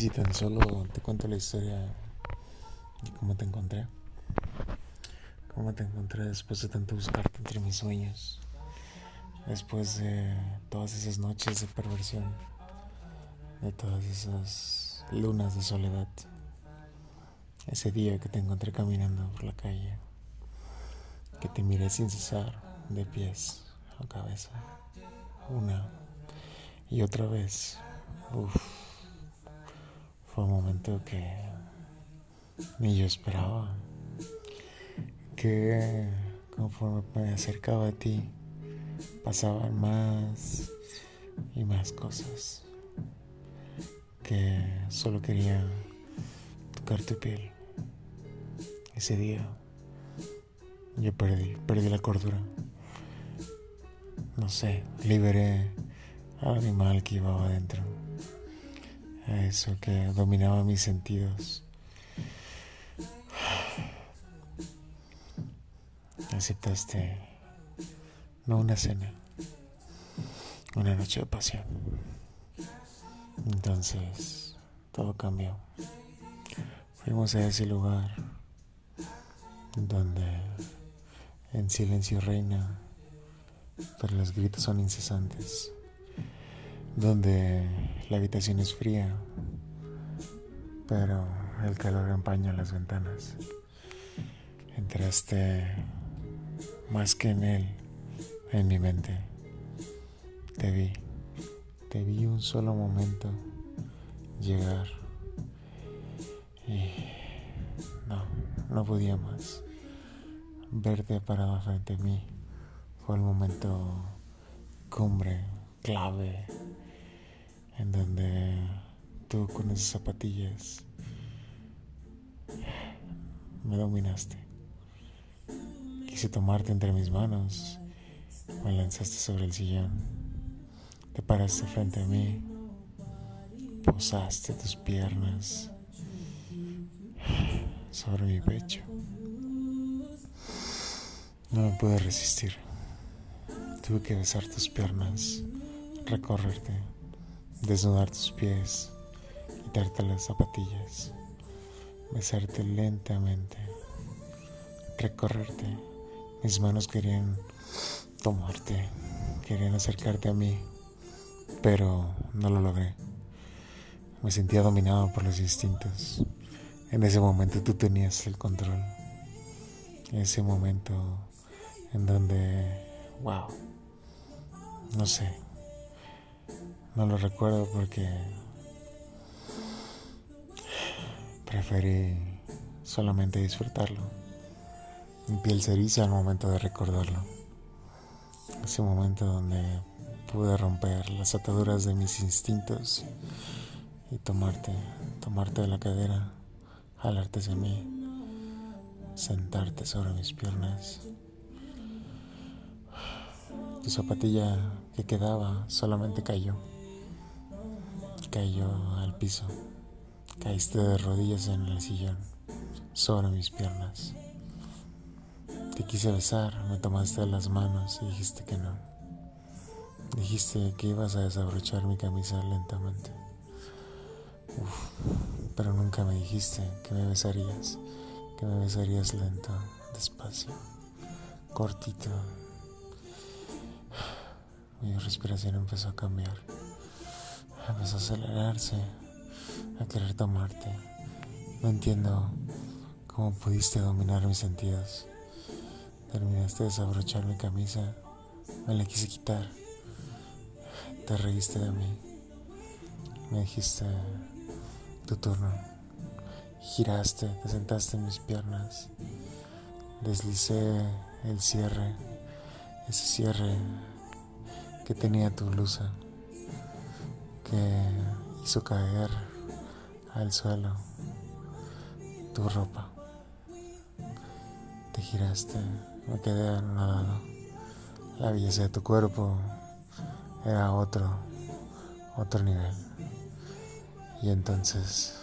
si tan solo te cuento la historia de cómo te encontré. Cómo te encontré después de tanto buscarte entre mis sueños. Después de todas esas noches de perversión. De todas esas lunas de soledad. Ese día que te encontré caminando por la calle. Que te miré sin cesar, de pies a cabeza. Una y otra vez. Uf fue un momento que ni yo esperaba. Que conforme me acercaba a ti, pasaban más y más cosas. Que solo quería tocar tu piel. Ese día yo perdí, perdí la cordura. No sé, liberé al animal que llevaba adentro a eso que dominaba mis sentidos. Aceptaste no una cena, una noche de pasión. Entonces todo cambió. Fuimos a ese lugar donde en silencio reina, pero los gritos son incesantes donde la habitación es fría, pero el calor empaña las ventanas. Entraste más que en él, en mi mente. Te vi, te vi un solo momento llegar y no, no podía más. Verte parado frente a mí fue el momento cumbre, clave en donde tú con esas zapatillas me dominaste. Quise tomarte entre mis manos, me lanzaste sobre el sillón, te paraste frente a mí, posaste tus piernas sobre mi pecho. No me pude resistir. Tuve que besar tus piernas, recorrerte desnudar tus pies, quitarte las zapatillas, besarte lentamente, recorrerte. Mis manos querían tomarte, querían acercarte a mí, pero no lo logré. Me sentía dominado por los instintos. En ese momento tú tenías el control. Ese momento en donde, wow, no sé, no lo recuerdo porque preferí solamente disfrutarlo. Mi piel se al momento de recordarlo. Ese momento donde pude romper las ataduras de mis instintos y tomarte, tomarte de la cadera, jalarte hacia mí, sentarte sobre mis piernas. Tu zapatilla que quedaba solamente cayó cayó al piso. Caíste de rodillas en el sillón, sobre mis piernas. Te quise besar, me tomaste las manos y dijiste que no. Dijiste que ibas a desabrochar mi camisa lentamente. pero nunca me dijiste que me besarías, que me besarías lento, despacio, cortito. Mi respiración empezó a cambiar a acelerarse, a querer tomarte. No entiendo cómo pudiste dominar mis sentidos. Terminaste de desabrochar mi camisa, me la quise quitar. Te reíste de mí. Me dijiste tu turno. Giraste, te sentaste en mis piernas. Deslicé el cierre, ese cierre que tenía tu blusa que hizo caer al suelo tu ropa. Te giraste, me quedé anonadado. La belleza de tu cuerpo era otro, otro nivel. Y entonces